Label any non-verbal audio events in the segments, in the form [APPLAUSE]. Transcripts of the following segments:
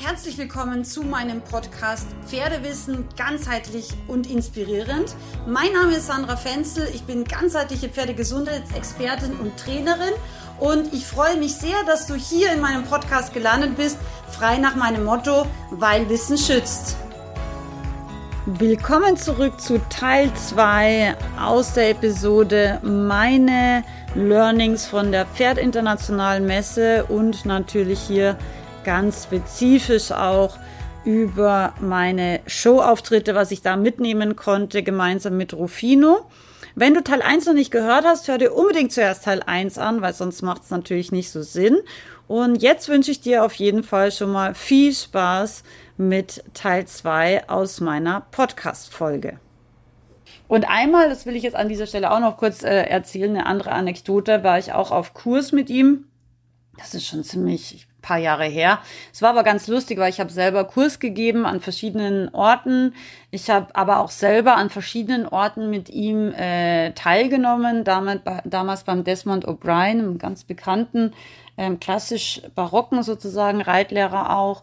Herzlich willkommen zu meinem Podcast Pferdewissen ganzheitlich und inspirierend. Mein Name ist Sandra Fenzel, ich bin ganzheitliche Pferdegesundheitsexpertin und Trainerin und ich freue mich sehr, dass du hier in meinem Podcast gelandet bist, frei nach meinem Motto, weil Wissen schützt. Willkommen zurück zu Teil 2 aus der Episode Meine Learnings von der Pferd Internationalen Messe und natürlich hier ganz spezifisch auch über meine Showauftritte, was ich da mitnehmen konnte, gemeinsam mit Rufino. Wenn du Teil 1 noch nicht gehört hast, hör dir unbedingt zuerst Teil 1 an, weil sonst macht es natürlich nicht so Sinn. Und jetzt wünsche ich dir auf jeden Fall schon mal viel Spaß mit Teil 2 aus meiner Podcast-Folge. Und einmal, das will ich jetzt an dieser Stelle auch noch kurz äh, erzählen, eine andere Anekdote, war ich auch auf Kurs mit ihm. Das ist schon ziemlich, paar Jahre her. Es war aber ganz lustig, weil ich habe selber Kurs gegeben an verschiedenen Orten. Ich habe aber auch selber an verschiedenen Orten mit ihm äh, teilgenommen. Damals, damals beim Desmond O'Brien, einem ganz bekannten, ähm, klassisch barocken sozusagen Reitlehrer auch.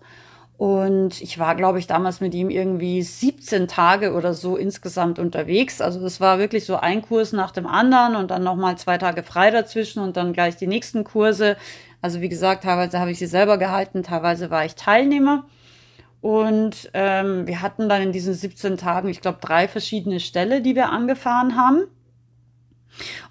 Und ich war, glaube ich, damals mit ihm irgendwie 17 Tage oder so insgesamt unterwegs. Also es war wirklich so ein Kurs nach dem anderen und dann nochmal zwei Tage frei dazwischen und dann gleich die nächsten Kurse. Also wie gesagt, teilweise habe ich sie selber gehalten, teilweise war ich Teilnehmer. Und ähm, wir hatten dann in diesen 17 Tagen, ich glaube, drei verschiedene Ställe, die wir angefahren haben.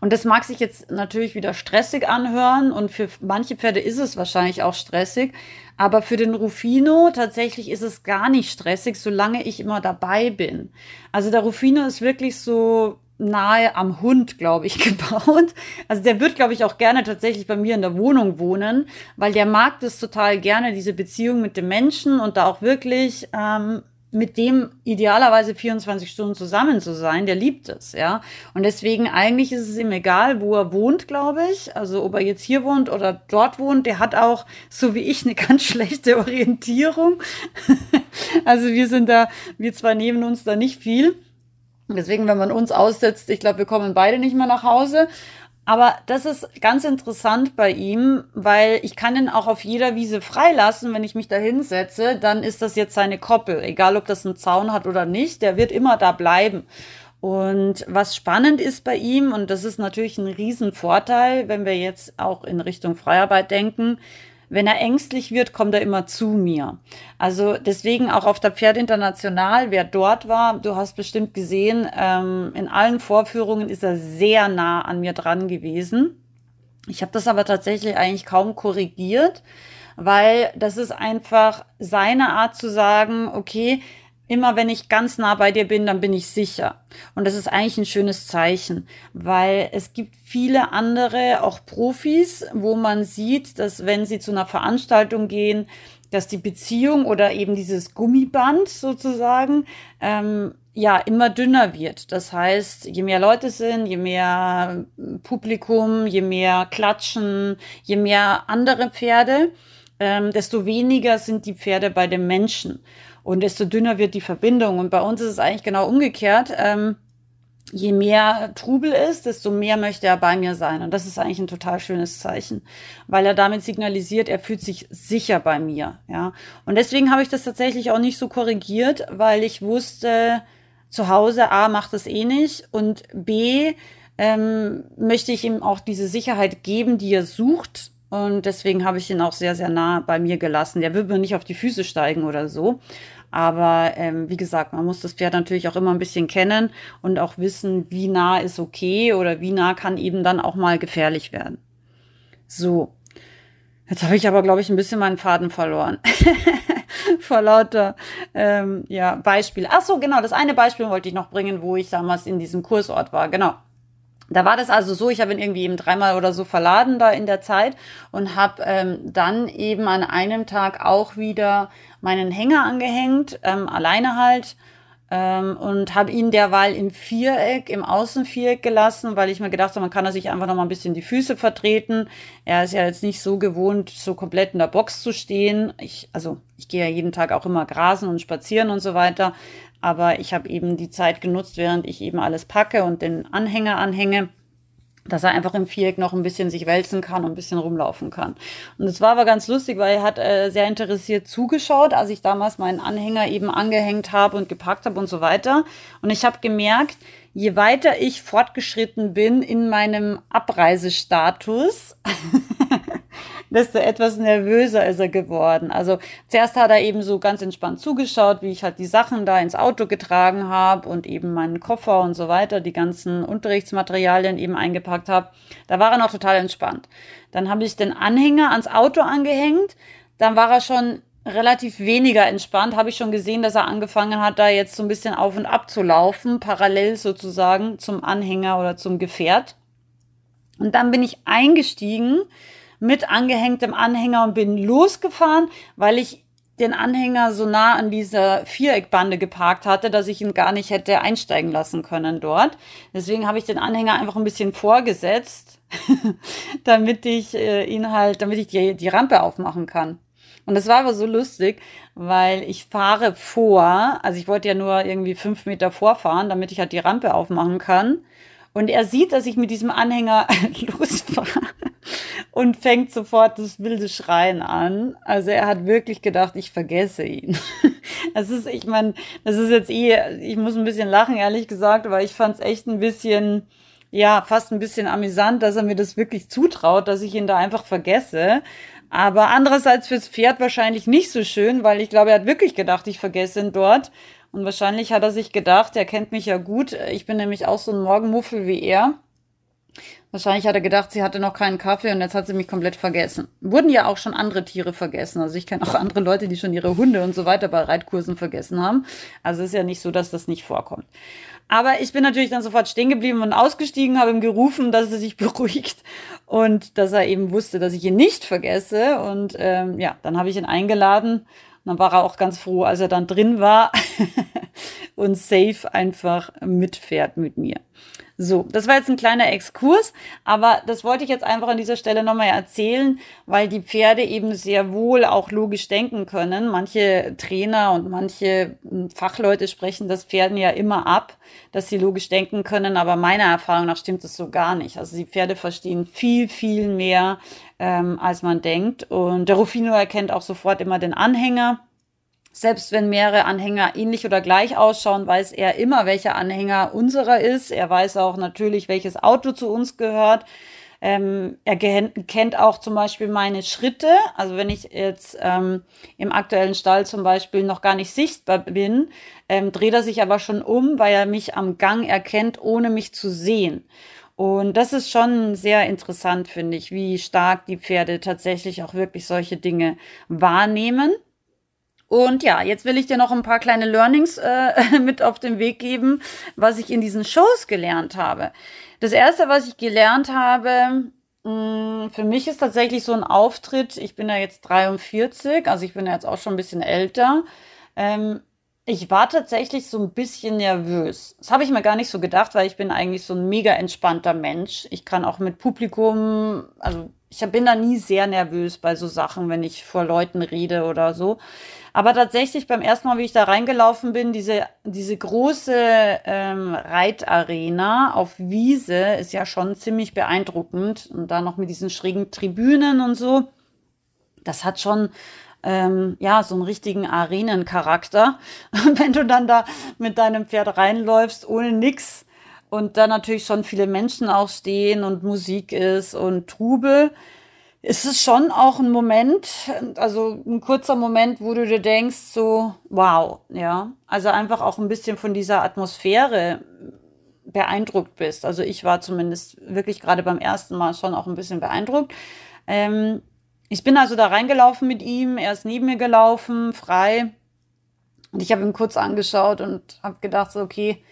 Und das mag sich jetzt natürlich wieder stressig anhören und für manche Pferde ist es wahrscheinlich auch stressig. Aber für den Rufino tatsächlich ist es gar nicht stressig, solange ich immer dabei bin. Also der Rufino ist wirklich so nahe am Hund, glaube ich, [LAUGHS] gebaut. Also der wird, glaube ich, auch gerne tatsächlich bei mir in der Wohnung wohnen, weil der mag das total gerne, diese Beziehung mit dem Menschen und da auch wirklich ähm, mit dem idealerweise 24 Stunden zusammen zu sein, der liebt es, ja. Und deswegen eigentlich ist es ihm egal, wo er wohnt, glaube ich. Also ob er jetzt hier wohnt oder dort wohnt, der hat auch, so wie ich, eine [LAUGHS] ganz schlechte Orientierung. [LAUGHS] also wir sind da, wir zwei nehmen uns da nicht viel. Deswegen, wenn man uns aussetzt, ich glaube, wir kommen beide nicht mehr nach Hause. Aber das ist ganz interessant bei ihm, weil ich kann ihn auch auf jeder Wiese freilassen, wenn ich mich da hinsetze, dann ist das jetzt seine Koppel. Egal, ob das einen Zaun hat oder nicht, der wird immer da bleiben. Und was spannend ist bei ihm, und das ist natürlich ein Riesenvorteil, wenn wir jetzt auch in Richtung Freiarbeit denken, wenn er ängstlich wird, kommt er immer zu mir. Also deswegen auch auf der Pferd International, wer dort war, du hast bestimmt gesehen, ähm, in allen Vorführungen ist er sehr nah an mir dran gewesen. Ich habe das aber tatsächlich eigentlich kaum korrigiert, weil das ist einfach seine Art zu sagen, okay, immer wenn ich ganz nah bei dir bin, dann bin ich sicher. Und das ist eigentlich ein schönes Zeichen, weil es gibt viele andere, auch Profis, wo man sieht, dass wenn sie zu einer Veranstaltung gehen, dass die Beziehung oder eben dieses Gummiband sozusagen ähm, ja immer dünner wird. Das heißt, je mehr Leute sind, je mehr Publikum, je mehr Klatschen, je mehr andere Pferde, ähm, desto weniger sind die Pferde bei den Menschen und desto dünner wird die Verbindung. Und bei uns ist es eigentlich genau umgekehrt. Ähm, je mehr Trubel ist, desto mehr möchte er bei mir sein. Und das ist eigentlich ein total schönes Zeichen, weil er damit signalisiert, er fühlt sich sicher bei mir. Ja. Und deswegen habe ich das tatsächlich auch nicht so korrigiert, weil ich wusste, zu Hause A macht es eh nicht und B ähm, möchte ich ihm auch diese Sicherheit geben, die er sucht. Und deswegen habe ich ihn auch sehr, sehr nah bei mir gelassen. Der wird mir nicht auf die Füße steigen oder so. Aber ähm, wie gesagt, man muss das Pferd natürlich auch immer ein bisschen kennen und auch wissen, wie nah ist okay oder wie nah kann eben dann auch mal gefährlich werden. So. Jetzt habe ich aber, glaube ich, ein bisschen meinen Faden verloren. [LAUGHS] Vor lauter ähm, ja, Beispiel. Ach so, genau, das eine Beispiel wollte ich noch bringen, wo ich damals in diesem Kursort war. Genau. Da war das also so, ich habe ihn irgendwie eben dreimal oder so verladen da in der Zeit und habe ähm, dann eben an einem Tag auch wieder meinen Hänger angehängt, ähm, alleine halt ähm, und habe ihn derweil im Viereck, im Außenviereck gelassen, weil ich mir gedacht habe, man kann er sich einfach noch mal ein bisschen die Füße vertreten. Er ist ja jetzt nicht so gewohnt, so komplett in der Box zu stehen. Ich, also ich gehe ja jeden Tag auch immer grasen und spazieren und so weiter. Aber ich habe eben die Zeit genutzt, während ich eben alles packe und den Anhänger anhänge. Dass er einfach im Viereck noch ein bisschen sich wälzen kann und ein bisschen rumlaufen kann. Und es war aber ganz lustig, weil er hat äh, sehr interessiert zugeschaut, als ich damals meinen Anhänger eben angehängt habe und gepackt habe und so weiter. Und ich habe gemerkt, je weiter ich fortgeschritten bin in meinem Abreisestatus, [LAUGHS] desto etwas nervöser ist er geworden. Also zuerst hat er eben so ganz entspannt zugeschaut, wie ich halt die Sachen da ins Auto getragen habe und eben meinen Koffer und so weiter, die ganzen Unterrichtsmaterialien eben eingepackt habe. Da war er noch total entspannt. Dann habe ich den Anhänger ans Auto angehängt. Dann war er schon relativ weniger entspannt. Habe ich schon gesehen, dass er angefangen hat, da jetzt so ein bisschen auf und ab zu laufen, parallel sozusagen zum Anhänger oder zum Gefährt. Und dann bin ich eingestiegen mit angehängtem Anhänger und bin losgefahren, weil ich den Anhänger so nah an dieser Viereckbande geparkt hatte, dass ich ihn gar nicht hätte einsteigen lassen können dort. Deswegen habe ich den Anhänger einfach ein bisschen vorgesetzt, [LAUGHS] damit ich äh, ihn halt, damit ich die, die Rampe aufmachen kann. Und das war aber so lustig, weil ich fahre vor, also ich wollte ja nur irgendwie fünf Meter vorfahren, damit ich halt die Rampe aufmachen kann. Und er sieht, dass ich mit diesem Anhänger [LAUGHS] losfahre und fängt sofort das wilde Schreien an. Also er hat wirklich gedacht, ich vergesse ihn. [LAUGHS] Das ist, ich meine, das ist jetzt eh, ich muss ein bisschen lachen, ehrlich gesagt, aber ich fand es echt ein bisschen, ja, fast ein bisschen amüsant, dass er mir das wirklich zutraut, dass ich ihn da einfach vergesse. Aber andererseits fürs Pferd wahrscheinlich nicht so schön, weil ich glaube, er hat wirklich gedacht, ich vergesse ihn dort. Und wahrscheinlich hat er sich gedacht, er kennt mich ja gut. Ich bin nämlich auch so ein Morgenmuffel wie er. Wahrscheinlich hat er gedacht, sie hatte noch keinen Kaffee und jetzt hat sie mich komplett vergessen. Wurden ja auch schon andere Tiere vergessen. Also ich kenne auch andere Leute, die schon ihre Hunde und so weiter bei Reitkursen vergessen haben. Also es ist ja nicht so, dass das nicht vorkommt. Aber ich bin natürlich dann sofort stehen geblieben und ausgestiegen, habe ihm gerufen, dass er sich [LAUGHS] beruhigt und dass er eben wusste, dass ich ihn nicht vergesse. Und ähm, ja, dann habe ich ihn eingeladen. Und dann war er auch ganz froh, als er dann drin war [LAUGHS] und safe einfach mitfährt mit mir. So, das war jetzt ein kleiner Exkurs, aber das wollte ich jetzt einfach an dieser Stelle nochmal erzählen, weil die Pferde eben sehr wohl auch logisch denken können. Manche Trainer und manche hm, Fachleute sprechen das Pferden ja immer ab, dass sie logisch denken können, aber meiner Erfahrung nach stimmt das so gar nicht. Also die Pferde verstehen viel, viel mehr, ähm, als man denkt. Und der Rufino erkennt auch sofort immer den Anhänger selbst wenn mehrere Anhänger ähnlich oder gleich ausschauen, weiß er immer, welcher Anhänger unserer ist. Er weiß auch natürlich, welches Auto zu uns gehört. Ähm, er kennt auch zum Beispiel meine Schritte. Also wenn ich jetzt ähm, im aktuellen Stall zum Beispiel noch gar nicht sichtbar bin, ähm, dreht er sich aber schon um, weil er mich am Gang erkennt, ohne mich zu sehen. Und das ist schon sehr interessant, finde ich, wie stark die Pferde tatsächlich auch wirklich solche Dinge wahrnehmen. Und ja, jetzt will ich dir noch ein paar kleine Learnings äh, [LAUGHS] mit auf den Weg geben, was ich in diesen Shows gelernt habe. Das erste, was ich gelernt habe, mh, mm, für mich ist tatsächlich so ein Auftritt. Ich bin ja jetzt 43, also ich bin ja jetzt auch schon ein bisschen älter. Ähm, ich war tatsächlich so ein bisschen nervös. Das habe ich mir gar nicht so gedacht, weil ich bin eigentlich so ein mega entspannter Mensch. Ich kann auch mit Publikum, also ich bin da nie sehr nervös bei so Sachen, wenn ich vor Leuten rede oder so. Aber tatsächlich beim ersten Mal, wie ich da reingelaufen bin, diese, diese große ähm, Reitarena auf Wiese ist ja schon ziemlich beeindruckend. Und da noch mit diesen schrägen Tribünen und so. Das hat schon ähm, ja, so einen richtigen Arenencharakter. [LAUGHS] Wenn du dann da mit deinem Pferd reinläufst, ohne nix und da natürlich schon viele Menschen auch stehen und Musik ist und Trubel, ist es schon auch ein Moment, also ein kurzer Moment, wo du dir denkst, so, wow, ja. Also einfach auch ein bisschen von dieser Atmosphäre beeindruckt bist. Also ich war zumindest wirklich gerade beim ersten Mal schon auch ein bisschen beeindruckt. Ähm, ich bin also da reingelaufen mit ihm, er ist neben mir gelaufen, frei. Und ich habe ihn kurz angeschaut und habe gedacht, so, okay,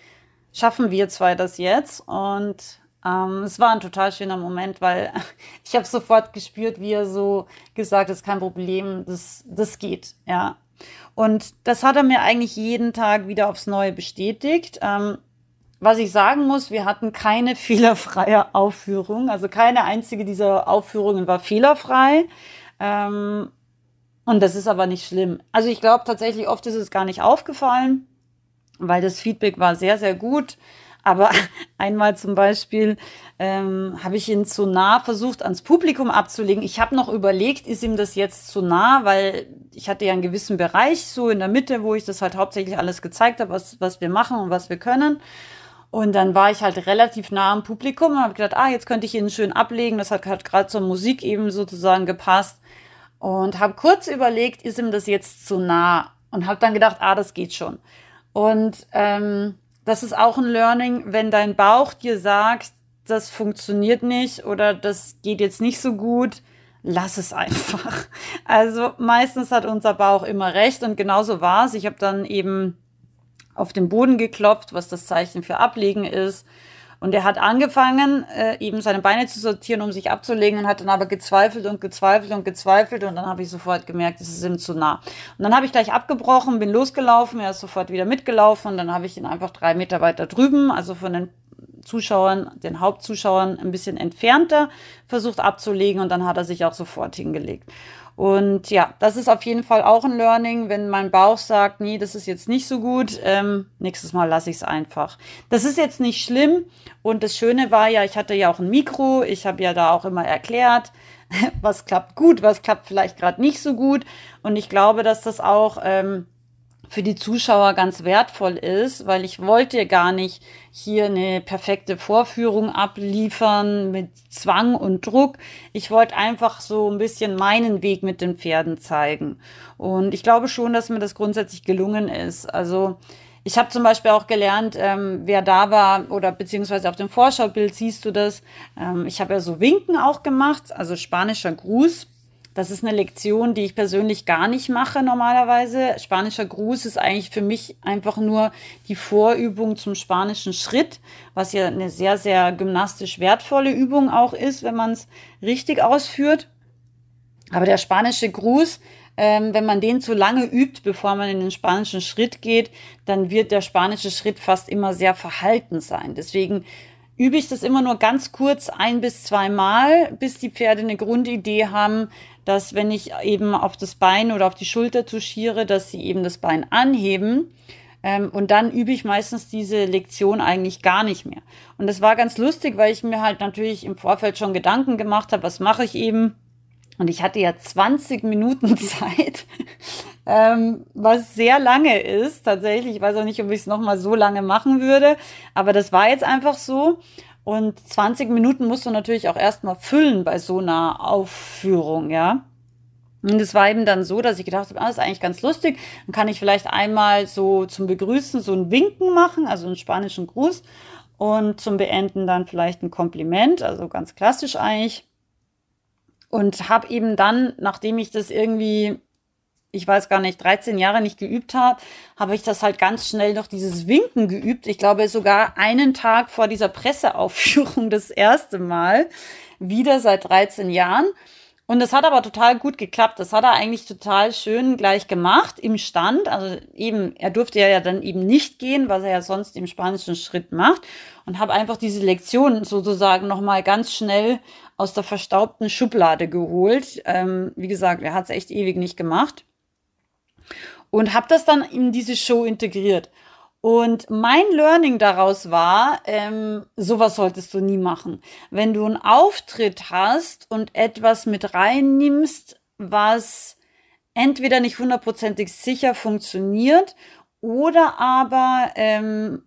schaffen wir zwei das jetzt? Und ähm, es war ein total schöner Moment, weil [LAUGHS] ich habe sofort gespürt, wie er so gesagt hat, ist kein Problem, das, das geht, ja. Und das hat er mir eigentlich jeden Tag wieder aufs Neue bestätigt. Ähm, was ich sagen muss, wir hatten keine [LAUGHS] fehlerfreie Aufführung. Also keine einzige dieser Aufführungen war fehlerfrei. Ähm, und das ist aber nicht schlimm. Also ich glaube tatsächlich, oft ist es gar nicht aufgefallen, weil das Feedback war sehr, sehr gut. Aber [LAUGHS] einmal zum Beispiel ähm, habe ich ihn zu nah versucht, ans Publikum abzulegen. Ich habe noch überlegt, ist ihm das jetzt zu nah, weil ich hatte ja einen gewissen Bereich so in der Mitte, wo ich das halt hauptsächlich alles gezeigt habe, was, was wir machen und was wir können. Und dann war ich halt relativ nah am Publikum und habe gedacht, ah, jetzt könnte ich ihn schön ablegen. Das hat, hat gerade zur Musik eben sozusagen gepasst. Und habe kurz überlegt, ist ihm das jetzt zu nah? Und habe dann gedacht, ah, das geht schon. Und ähm, das ist auch ein Learning, wenn dein Bauch dir sagt, das funktioniert nicht oder das geht jetzt nicht so gut, lass es einfach. [LAUGHS] Also meistens hat unser Bauch immer recht und genauso war es. Ich habe dann eben auf den Boden geklopft, was das Zeichen für Ablegen ist. Und er hat angefangen, äh, eben seine Beine zu sortieren, um sich abzulegen und hat dann aber gezweifelt und gezweifelt und gezweifelt. Und dann habe ich sofort gemerkt, es ist ihm zu nah. Und dann habe ich gleich abgebrochen, bin losgelaufen, er ist sofort wieder mitgelaufen. Und dann habe ich ihn einfach drei Meter weiter drüben, also von den Zuschauern, den Hauptzuschauern ein bisschen entfernter versucht abzulegen. Und dann hat er sich auch sofort hingelegt. Und ja, das ist auf jeden Fall auch ein Learning, wenn mein Bauch sagt, nee, das ist jetzt nicht so gut, ähm, nächstes Mal lasse ich es einfach. Das ist jetzt nicht schlimm. Und das Schöne war ja, ich hatte ja auch ein Mikro, ich habe ja da auch immer erklärt, [LAUGHS] was klappt gut, was klappt vielleicht gerade nicht so gut. Und ich glaube, dass das auch ähm, für die Zuschauer ganz wertvoll ist, weil ich wollte gar nicht hier eine perfekte Vorführung abliefern mit Zwang und Druck. Ich wollte einfach so ein bisschen meinen Weg mit den Pferden zeigen. Und ich glaube schon, dass mir das grundsätzlich gelungen ist. Also ich habe zum Beispiel auch gelernt, ähm, wer da war oder beziehungsweise auf dem Vorschaubild siehst du das. Ähm, ich habe ja so Winken auch gemacht, also spanischer Gruß. Das ist eine Lektion, die ich persönlich gar nicht mache normalerweise. Spanischer Gruß ist eigentlich für mich einfach nur die Vorübung zum spanischen Schritt, was ja eine sehr, sehr gymnastisch wertvolle Übung auch ist, wenn man es richtig ausführt. Aber der spanische Gruß, ähm, wenn man den zu lange übt, bevor man in den spanischen Schritt geht, dann wird der spanische Schritt fast immer sehr verhalten sein. Deswegen übe ich das immer nur ganz kurz ein bis zwei Mal, bis die Pferde eine Grundidee haben, dass wenn ich eben auf das Bein oder auf die Schulter touchiere, dass sie eben das Bein anheben. Ähm, und dann übe ich meistens diese Lektion eigentlich gar nicht mehr. Und das war ganz lustig, weil ich mir halt natürlich im Vorfeld schon Gedanken gemacht habe, was mache ich eben. Und ich hatte ja 20 Minuten [LAUGHS] Zeit, ähm, was sehr lange ist. Tatsächlich, ich weiß auch nicht, ob ich es nochmal so lange machen würde, aber das war jetzt einfach so. Und 20 Minuten musst du natürlich auch erstmal füllen bei so einer Aufführung, ja. Und es war eben dann so, dass ich gedacht habe, ah, das ist eigentlich ganz lustig. Dann kann ich vielleicht einmal so zum Begrüßen so ein Winken machen, also einen spanischen Gruß. Und zum Beenden dann vielleicht ein Kompliment, also ganz klassisch eigentlich. Und habe eben dann, nachdem ich das irgendwie ich weiß gar nicht, 13 Jahre nicht geübt habe, habe ich das halt ganz schnell noch dieses Winken geübt. Ich glaube sogar einen Tag vor dieser Presseaufführung das erste Mal, wieder seit 13 Jahren. Und das hat aber total gut geklappt. Das hat er eigentlich total schön gleich gemacht im Stand. Also eben, er durfte ja dann eben nicht gehen, was er ja sonst im spanischen Schritt macht. Und habe einfach diese Lektion sozusagen nochmal ganz schnell aus der verstaubten Schublade geholt. Ähm, wie gesagt, er hat es echt ewig nicht gemacht und habe das dann in diese Show integriert. Und mein Learning daraus war, ähm, sowas solltest du nie machen. Wenn du einen Auftritt hast und etwas mit reinnimmst, was entweder nicht hundertprozentig sicher funktioniert oder aber ähm,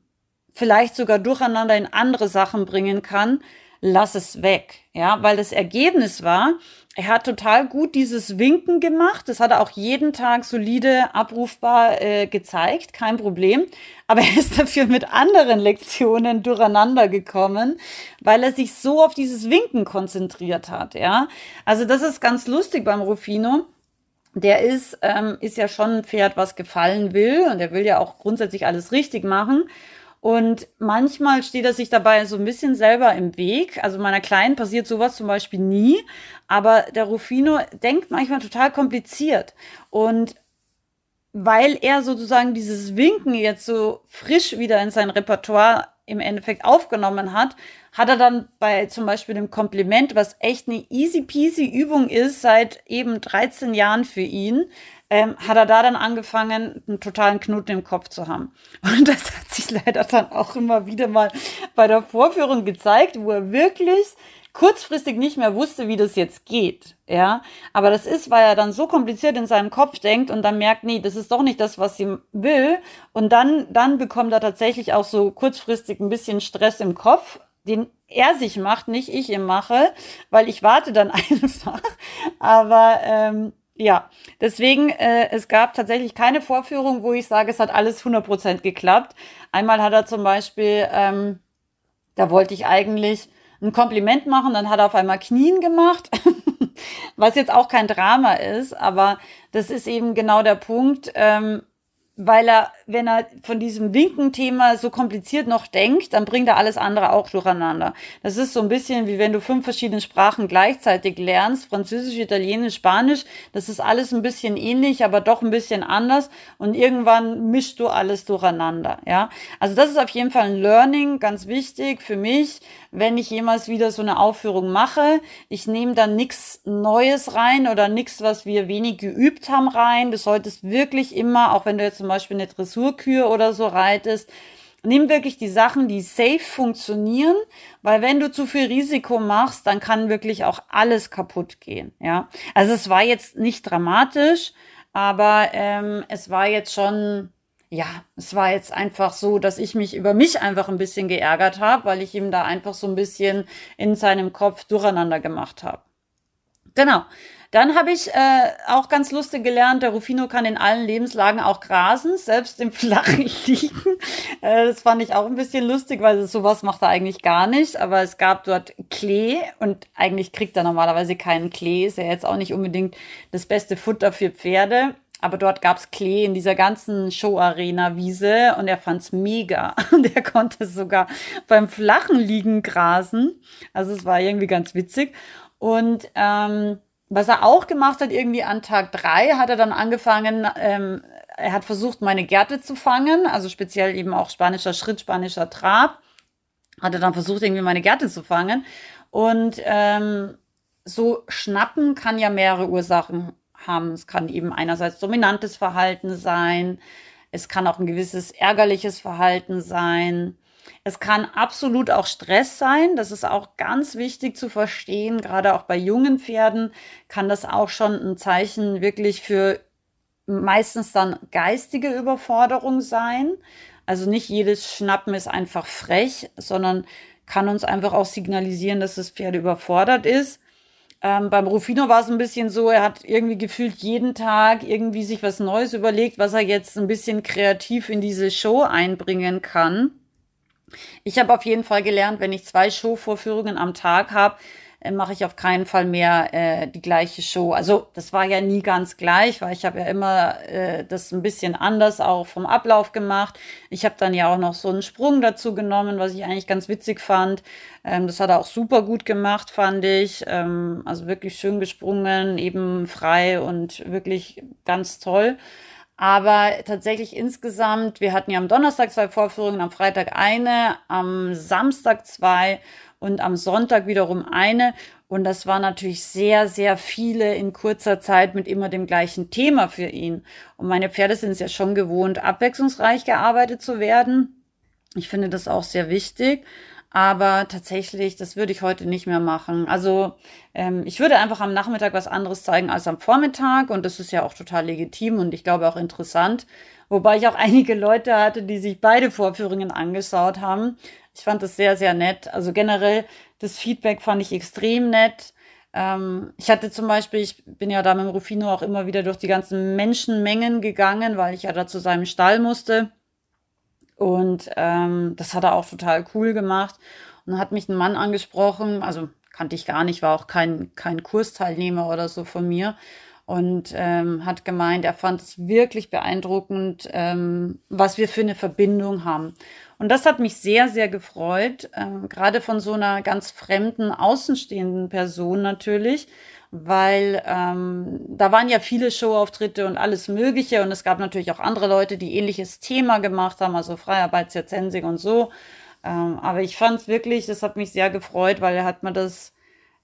vielleicht sogar durcheinander in andere Sachen bringen kann, lass es weg. Ja, weil das Ergebnis war, er hat total gut dieses Winken gemacht. Das hat er auch jeden Tag solide abrufbar äh, gezeigt, kein Problem. Aber er ist [LAUGHS] dafür mit anderen Lektionen durcheinander gekommen, weil er sich so auf dieses Winken konzentriert hat. Ja, also das ist ganz lustig beim Rufino. Der ist, ähm, ist ja schon ein Pferd, was gefallen will und er will ja auch grundsätzlich alles richtig machen. Und manchmal steht er sich dabei so ein bisschen selber im Weg. Also meiner Kleinen passiert sowas zum Beispiel nie. Aber der Rufino denkt manchmal total kompliziert. Und weil er sozusagen dieses Winken jetzt so frisch wieder in sein Repertoire im Endeffekt aufgenommen hat, hat er dann bei zum Beispiel dem Kompliment, was echt eine easy peasy Übung ist, seit eben 13 Jahren für ihn, ähm, hat er da dann angefangen, einen totalen Knoten im Kopf zu haben. [LAUGHS] Und das hat sich leider dann auch immer wieder mal bei der Vorführung gezeigt, wo er wirklich kurzfristig nicht mehr wusste, wie das jetzt geht. Ja, aber das ist, weil er dann so kompliziert in seinem Kopf denkt und dann merkt, nee, das ist doch nicht das, was sie will. Und dann, dann bekommt er tatsächlich auch so kurzfristig ein bisschen Stress im Kopf, den er sich macht, nicht ich ihm mache, weil ich warte dann [LAUGHS] einfach. Aber ähm, ja, deswegen, äh, es gab tatsächlich keine Vorführung, wo ich sage, es hat alles 100% geklappt. Einmal hat er zum Beispiel, ähm, da wollte ich eigentlich ein Kompliment machen, dann hat er auf einmal Knien gemacht, [LAUGHS] was jetzt auch kein Drama ist, aber das ist eben genau der Punkt. Ähm, weil er, wenn er von diesem Winken-Thema so kompliziert noch denkt, dann bringt er alles andere auch durcheinander. Das ist so ein bisschen wie wenn du fünf verschiedene Sprachen gleichzeitig lernst, Französisch, Italienisch, Spanisch. Das ist alles ein bisschen ähnlich, aber doch ein bisschen anders. Und irgendwann mischst du alles durcheinander. Ja, also das ist auf jeden Fall ein Learning, ganz wichtig für mich wenn ich jemals wieder so eine Aufführung mache. Ich nehme dann nichts Neues rein oder nichts, was wir wenig geübt haben rein. Du solltest wirklich immer, auch wenn du jetzt zum Beispiel eine Dressurkür oder so reitest, nimm wirklich die Sachen, die safe funktionieren, weil wenn du zu viel Risiko machst, dann kann wirklich auch alles kaputt gehen. Ja, also es war jetzt nicht dramatisch, aber ähm, es war jetzt schon ja, es war jetzt einfach so, dass ich mich über mich einfach ein bisschen geärgert habe, weil ich ihm da einfach so ein bisschen in seinem Kopf durcheinander gemacht habe. Genau. Dann habe ich äh, auch ganz lustig gelernt, der Rufino kann in allen Lebenslagen auch grasen, selbst im [LAUGHS] flachen Liegen. Äh, das fand ich auch ein bisschen lustig, weil sowas macht er eigentlich gar nicht. Aber es gab dort Klee und eigentlich kriegt er normalerweise keinen Klee. Ist ja jetzt auch nicht unbedingt das beste Futter für Pferde. Aber dort gab's Klee in dieser ganzen Show-Arena-Wiese und er fand's mega. [LAUGHS] Und er konnte sogar beim flachen Liegen grasen. Also es war irgendwie ganz witzig. Und ähm, was er auch gemacht hat, irgendwie an Tag drei, hat er dann angefangen, ähm, er hat versucht, meine Gärte zu fangen, also speziell eben auch spanischer Schritt, spanischer Trab. Hat er dann versucht, irgendwie meine Gärte zu fangen. Und ähm, so schnappen kann ja mehrere Ursachen haben. Es kann eben einerseits dominantes Verhalten sein, es kann auch ein gewisses ärgerliches Verhalten sein. Es kann absolut auch Stress sein. Das ist auch ganz wichtig zu verstehen. Gerade auch bei jungen Pferden kann das auch schon ein Zeichen wirklich für meistens dann geistige Überforderung sein. Also nicht jedes Schnappen ist einfach frech, sondern kann uns einfach auch signalisieren, dass das Pferd überfordert ist. Ähm, beim Rufino war es ein bisschen so, er hat irgendwie gefühlt jeden Tag irgendwie sich was Neues überlegt, was er jetzt ein bisschen kreativ in diese Show einbringen kann. Ich habe auf jeden Fall gelernt, wenn ich zwei Showvorführungen am Tag habe, äh, mache ich auf keinen Fall mehr äh, die gleiche Show. Also das war ja nie ganz gleich, weil ich habe ja immer äh, das ein bisschen anders auch vom Ablauf gemacht. Ich habe dann ja auch noch so einen Sprung dazu genommen, was ich eigentlich ganz witzig fand. Ähm, das hat er auch super gut gemacht, fand ich. Ähm, also wirklich schön gesprungen, eben frei und wirklich ganz toll. Aber tatsächlich insgesamt, wir hatten ja am Donnerstag zwei Vorführungen, am Freitag eine, am Samstag zwei und am Sonntag wiederum eine. Und das war natürlich sehr, sehr viele in kurzer Zeit mit immer dem gleichen Thema für ihn. Und meine Pferde sind es ja schon gewohnt, abwechslungsreich gearbeitet zu werden. Ich finde das auch sehr wichtig. Aber tatsächlich, das würde ich heute nicht mehr machen. Also ähm, ich würde einfach am Nachmittag was anderes zeigen als am Vormittag. Und das ist ja auch total legitim und ich glaube auch interessant. Wobei ich auch [LAUGHS] einige Leute hatte, die sich beide Vorführungen angeschaut haben. Ich fand das sehr, sehr nett. Also generell, das Feedback fand ich extrem nett. Ähm, ich hatte zum Beispiel, ich bin ja da mit dem Rufino auch immer wieder durch die ganzen Menschenmengen gegangen, weil ich ja da zu seinem Stall musste. Und ähm, das hat er auch total cool gemacht. Und dann hat mich ein Mann angesprochen, also kannte ich gar nicht, war auch kein, kein Kursteilnehmer oder so von mir und ähm, hat gemeint, er fand es wirklich beeindruckend, ähm, was wir für eine Verbindung haben. Und das hat mich sehr, sehr gefreut, ähm, gerade von so einer ganz fremden, außenstehenden Person natürlich, weil ähm, da waren ja viele Showauftritte und alles Mögliche und es gab natürlich auch andere Leute, die ähnliches Thema gemacht haben, also Freiarbeitsjahrzensing und so. Ähm, aber ich fand es wirklich, das hat mich sehr gefreut, weil er hat mir das,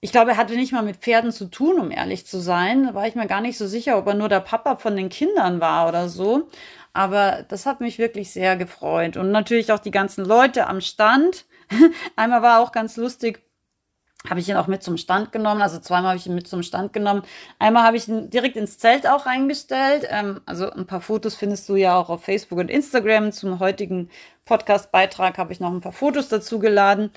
ich glaube, er hatte nicht mal mit Pferden zu tun, um ehrlich zu sein. Da war ich mir gar nicht so sicher, ob er nur der Papa von den Kindern war oder so. Aber das hat mich wirklich sehr gefreut. Und natürlich auch die ganzen Leute am Stand. [LAUGHS] Einmal war auch ganz lustig, habe ich ihn auch mit zum Stand genommen. Also zweimal habe ich ihn mit zum Stand genommen. Einmal habe ich ihn direkt ins Zelt auch reingestellt. Ähm, also ein paar Fotos findest du ja auch auf Facebook und Instagram. Zum heutigen Podcast-Beitrag habe ich noch ein paar Fotos dazu geladen.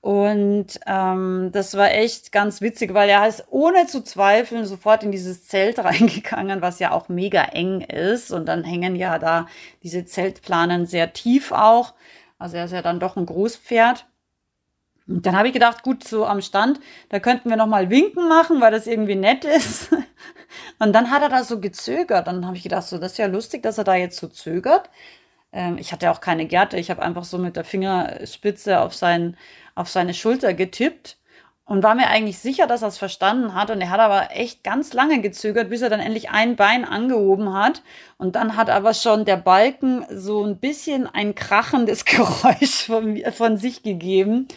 Und ähm, das war echt ganz witzig, weil er ist ohne zu zweifeln sofort in dieses Zelt [LAUGHS] reingegangen, was ja auch mega eng ist. Und dann hängen ja da diese Zeltplanen sehr tief auch. Also er ist ja dann doch ein Großpferd. Und dann habe ich gedacht, gut, so am Stand, da könnten wir noch mal Winken machen, weil das irgendwie nett ist. [LAUGHS] Und dann hat er da so gezögert. Dann habe ich gedacht, so, das ist ja lustig, dass er da jetzt so zögert. Ähm, ich hatte auch keine Gerte. Ich habe einfach so mit der Fingerspitze auf, sein, auf seine Schulter getippt und war mir eigentlich sicher, dass er es verstanden hat. Und er hat aber echt ganz lange gezögert, bis er dann endlich ein Bein angehoben hat. Und dann hat aber schon der Balken so ein bisschen ein krachendes [LAUGHS] Geräusch von, von sich gegeben.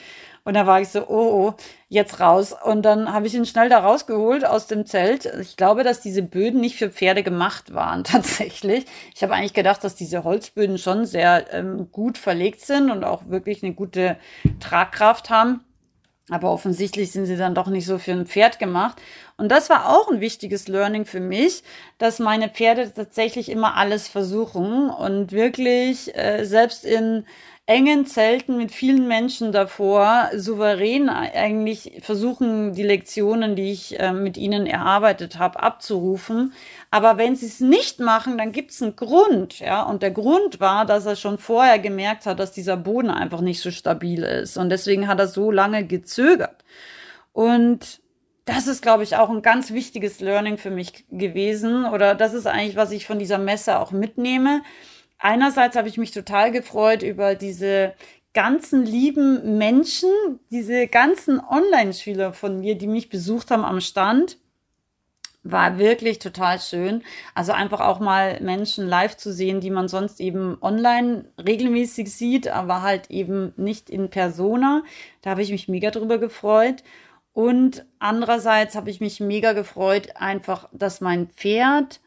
Und da war ich so, oh, oh, jetzt raus. Und dann habe ich ihn schnell da rausgeholt aus dem Zelt. Ich glaube, dass diese Böden nicht für Pferde gemacht waren, [LAUGHS] tatsächlich. Ich habe eigentlich gedacht, dass diese Holzböden schon sehr ähm, gut verlegt sind und auch wirklich eine gute Tragkraft haben. Aber offensichtlich sind sie dann doch nicht so für ein Pferd gemacht. Und das war auch ein wichtiges Learning für mich, dass meine Pferde tatsächlich immer alles versuchen und wirklich äh, selbst in engen Zelten mit vielen Menschen davor souverän eigentlich versuchen, die Lektionen, die ich äh, mit ihnen erarbeitet habe, abzurufen. Aber wenn sie es nicht machen, dann gibt es einen Grund. Ja? Und der Grund war, dass er schon vorher gemerkt hat, dass dieser Boden einfach nicht so stabil ist. Und deswegen hat er so lange gezögert. Und das ist, glaube ich, auch ein ganz wichtiges Learning für mich gewesen. Oder das ist eigentlich, was ich von dieser Messe auch mitnehme einerseits habe ich mich total gefreut über diese ganzen lieben Menschen, diese ganzen Online-Schüler von mir, die mich besucht haben am Stand. War wirklich total schön. Also einfach auch mal Menschen live zu sehen, die man sonst eben online regelmäßig sieht, aber halt eben nicht in Persona. Da habe ich mich mega drüber gefreut. Und andererseits habe ich mich mega gefreut, einfach, dass mein Pferd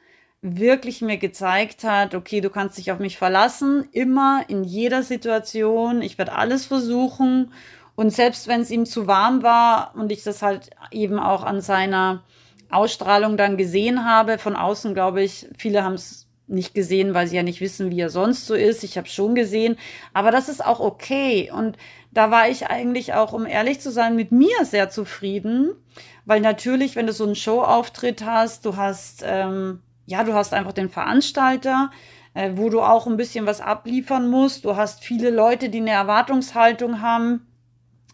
wirklich mir gezeigt hat, okay, du kannst dich auf mich verlassen, immer, in jeder Situation, ich werde alles versuchen. Und selbst wenn es ihm zu warm war und ich das halt eben auch an seiner Ausstrahlung dann gesehen habe, von außen glaube ich, viele haben es nicht gesehen, weil sie ja nicht wissen, wie er sonst so ist. Ich habe schon gesehen, aber das ist auch okay. Und da war ich eigentlich auch, um ehrlich zu sein, mit mir sehr zufrieden, weil natürlich, wenn du so einen Showauftritt hast, du hast ähm, ja, du hast einfach den Veranstalter, äh, wo du auch ein bisschen was abliefern musst. Du hast viele Leute, die eine Erwartungshaltung haben.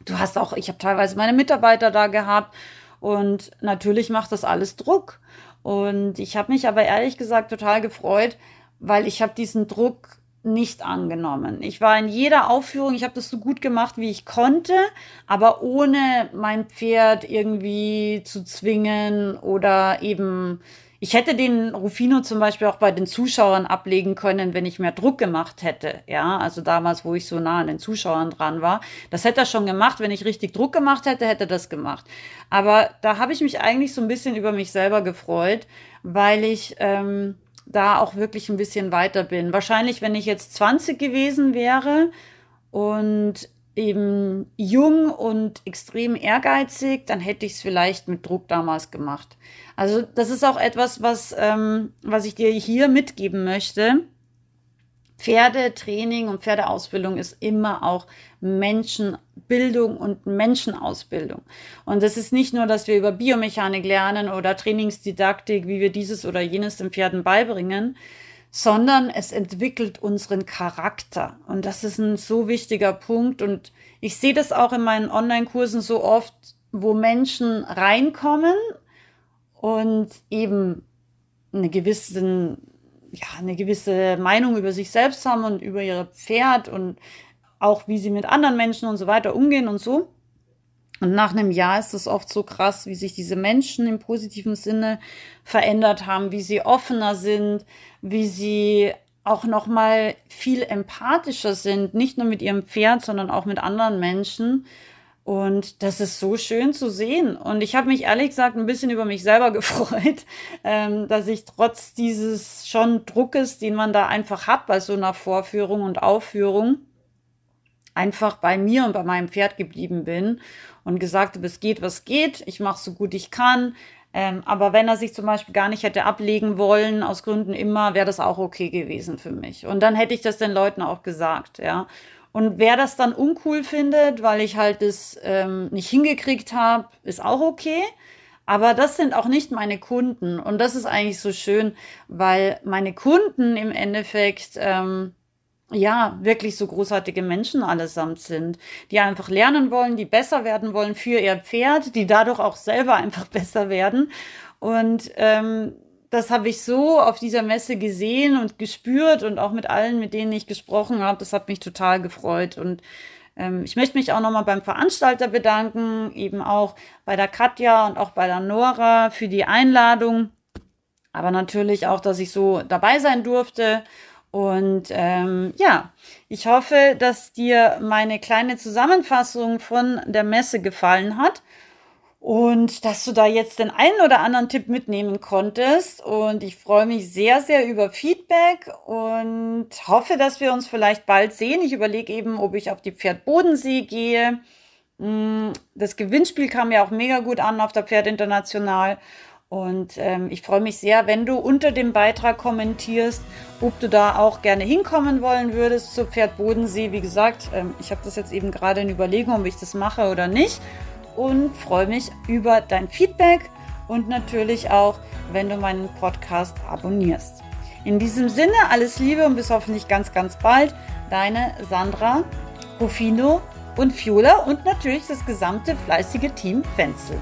Du hast auch, ich habe teilweise meine Mitarbeiter da gehabt und natürlich macht das alles Druck. Und ich habe mich aber ehrlich gesagt total gefreut, weil ich habe diesen Druck nicht angenommen. Ich war in jeder Aufführung, ich habe das so gut gemacht, wie ich konnte, aber ohne mein Pferd irgendwie zu zwingen oder eben ich hätte den Rufino zum Beispiel auch bei den Zuschauern ablegen können, wenn ich mehr Druck gemacht hätte. Ja, also damals, wo ich so nah an den Zuschauern dran war. Das hätte er schon gemacht. Wenn ich richtig Druck gemacht hätte, hätte er das gemacht. Aber da habe ich mich eigentlich so ein bisschen über mich selber gefreut, weil ich ähm, da auch wirklich ein bisschen weiter bin. Wahrscheinlich, wenn ich jetzt 20 gewesen wäre und eben jung und extrem ehrgeizig, dann hätte ich es vielleicht mit Druck damals gemacht. Also das ist auch etwas, was, ähm, was ich dir hier mitgeben möchte. Pferdetraining und Pferdeausbildung ist immer auch Menschenbildung und Menschenausbildung. Und es ist nicht nur, dass wir über Biomechanik lernen oder Trainingsdidaktik, wie wir dieses oder jenes den Pferden beibringen, sondern es entwickelt unseren Charakter. Und das ist ein so wichtiger Punkt. Und ich sehe das auch in meinen Online-Kursen so oft, wo Menschen reinkommen und eben eine gewisse, ja, eine gewisse Meinung über sich selbst haben und über ihr Pferd und auch wie sie mit anderen Menschen und so weiter umgehen und so. Und nach einem Jahr ist es oft so krass, wie sich diese Menschen im positiven Sinne verändert haben, wie sie offener sind, wie sie auch noch mal viel empathischer sind, nicht nur mit ihrem Pferd, sondern auch mit anderen Menschen. Und das ist so schön zu sehen. Und ich habe mich ehrlich gesagt ein bisschen über mich selber [LAUGHS] gefreut, ähm, dass ich trotz dieses schon Druckes, den man da einfach hat bei so einer Vorführung und Aufführung, einfach bei mir und bei meinem Pferd geblieben bin und gesagt habe, es geht, was geht, ich mache so gut ich kann. Ähm, aber wenn er sich zum Beispiel gar nicht hätte ablegen wollen, aus Gründen immer, wäre das auch okay gewesen für mich. Und dann hätte ich das den Leuten auch gesagt, ja. Und wer das dann uncool findet, weil ich halt das ähm, nicht hingekriegt habe, ist auch okay. Aber das sind auch nicht meine Kunden. Und das ist eigentlich so schön, weil meine Kunden im Endeffekt ähm, ja, wirklich so großartige Menschen allesamt sind, die einfach lernen wollen, die besser werden wollen für ihr Pferd, die dadurch auch selber einfach [LAUGHS] besser werden. Und ähm, das habe ich so auf dieser Messe gesehen und gespürt und auch mit allen, mit denen ich gesprochen habe. Das hat mich total gefreut. Und ähm, ich möchte mich auch nochmal beim Veranstalter bedanken, eben auch bei der Katja und auch bei der Nora für die Einladung. Aber natürlich auch, dass ich so dabei sein durfte und ähm, ja, ich hoffe, dass dir meine kleine Zusammenfassung von der Messe gefallen hat und dass du da jetzt den einen oder anderen Tipp mitnehmen konntest. Und ich freue mich sehr, sehr über Feedback und hoffe, dass wir uns vielleicht bald sehen. Ich überlege eben, ob ich auf die Pferd Bodensee gehe. Mm, das Gewinnspiel kam ja auch mega gut an auf der Pferd International. Und ähm, ich freue mich sehr, wenn du unter dem Beitrag kommentierst, ob du da auch gerne hinkommen wollen würdest zu Pferd Bodensee. Wie gesagt, ähm, ich habe das jetzt eben gerade in Überlegung, ob ich das mache oder nicht. Und freue mich über dein Feedback und natürlich auch, wenn du meinen Podcast abonnierst. In diesem Sinne, alles Liebe und bis hoffentlich ganz, ganz bald. Deine Sandra, Rufino und Fiola und natürlich das gesamte fleißige Team Fenzel.